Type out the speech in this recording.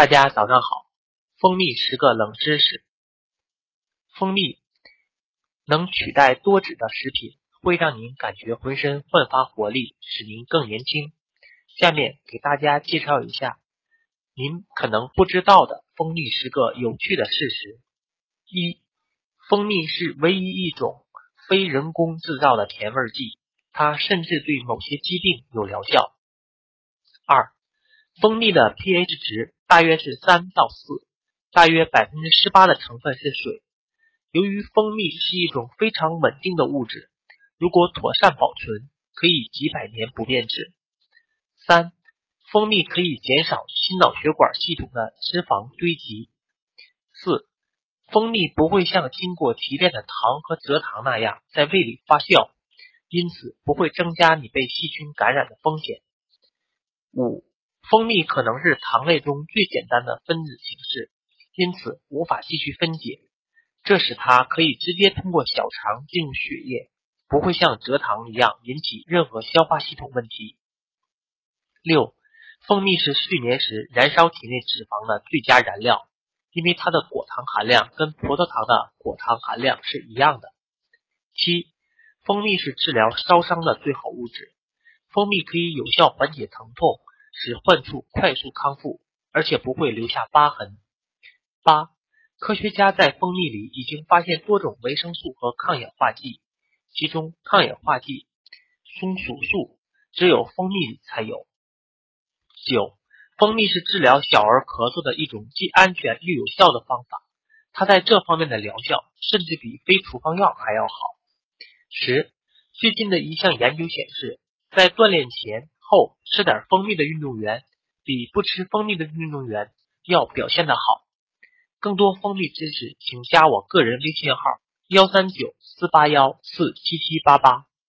大家早上好，蜂蜜十个冷知识。蜂蜜能取代多脂的食品，会让您感觉浑身焕发活力，使您更年轻。下面给大家介绍一下您可能不知道的蜂蜜十个有趣的事实。一、蜂蜜是唯一一种非人工制造的甜味剂，它甚至对某些疾病有疗效。二、蜂蜜的 pH 值大约是三到四，大约百分之十八的成分是水。由于蜂蜜是一种非常稳定的物质，如果妥善保存，可以几百年不变质。三、蜂蜜可以减少心脑血管系统的脂肪堆积。四、蜂蜜不会像经过提炼的糖和蔗糖那样在胃里发酵，因此不会增加你被细菌感染的风险。五、蜂蜜可能是糖类中最简单的分子形式，因此无法继续分解。这使它可以直接通过小肠进入血液，不会像蔗糖一样引起任何消化系统问题。六，蜂蜜是睡眠时燃烧体内脂肪的最佳燃料，因为它的果糖含量跟葡萄糖的果糖含量是一样的。七，蜂蜜是治疗烧伤的最好物质，蜂蜜可以有效缓解疼痛，使患处快速康复，而且不会留下疤痕。八。科学家在蜂蜜里已经发现多种维生素和抗氧化剂，其中抗氧化剂松鼠素只有蜂蜜里才有。九，蜂蜜是治疗小儿咳嗽的一种既安全又有效的方法，它在这方面的疗效甚至比非处方药还要好。十，最近的一项研究显示，在锻炼前后吃点蜂蜜的运动员，比不吃蜂蜜的运动员要表现的好。更多蜂蜜知识，请加我个人微信号：幺三九四八幺四七七八八。